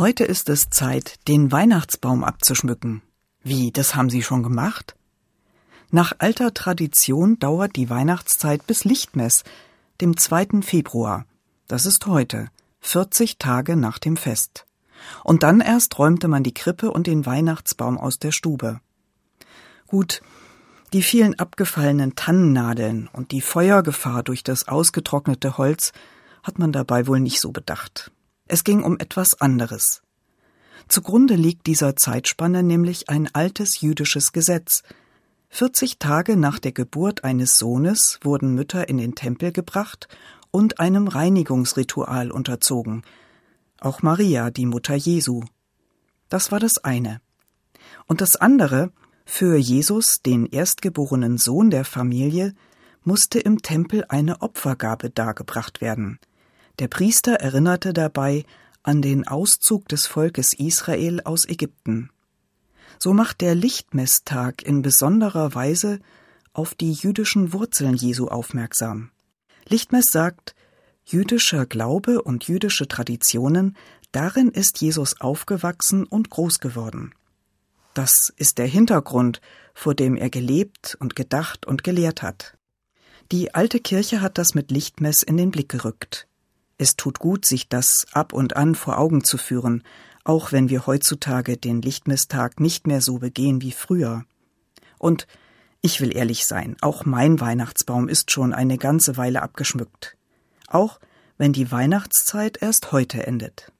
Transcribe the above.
Heute ist es Zeit, den Weihnachtsbaum abzuschmücken. Wie, das haben Sie schon gemacht? Nach alter Tradition dauert die Weihnachtszeit bis Lichtmess, dem 2. Februar. Das ist heute, 40 Tage nach dem Fest. Und dann erst räumte man die Krippe und den Weihnachtsbaum aus der Stube. Gut, die vielen abgefallenen Tannennadeln und die Feuergefahr durch das ausgetrocknete Holz hat man dabei wohl nicht so bedacht. Es ging um etwas anderes. Zugrunde liegt dieser Zeitspanne nämlich ein altes jüdisches Gesetz. 40 Tage nach der Geburt eines Sohnes wurden Mütter in den Tempel gebracht und einem Reinigungsritual unterzogen. Auch Maria, die Mutter Jesu. Das war das eine. Und das andere, für Jesus, den erstgeborenen Sohn der Familie, musste im Tempel eine Opfergabe dargebracht werden. Der Priester erinnerte dabei an den Auszug des Volkes Israel aus Ägypten. So macht der Lichtmesstag in besonderer Weise auf die jüdischen Wurzeln Jesu aufmerksam. Lichtmess sagt, jüdischer Glaube und jüdische Traditionen, darin ist Jesus aufgewachsen und groß geworden. Das ist der Hintergrund, vor dem er gelebt und gedacht und gelehrt hat. Die alte Kirche hat das mit Lichtmess in den Blick gerückt. Es tut gut, sich das ab und an vor Augen zu führen, auch wenn wir heutzutage den Lichtmisstag nicht mehr so begehen wie früher. Und ich will ehrlich sein, auch mein Weihnachtsbaum ist schon eine ganze Weile abgeschmückt. Auch wenn die Weihnachtszeit erst heute endet.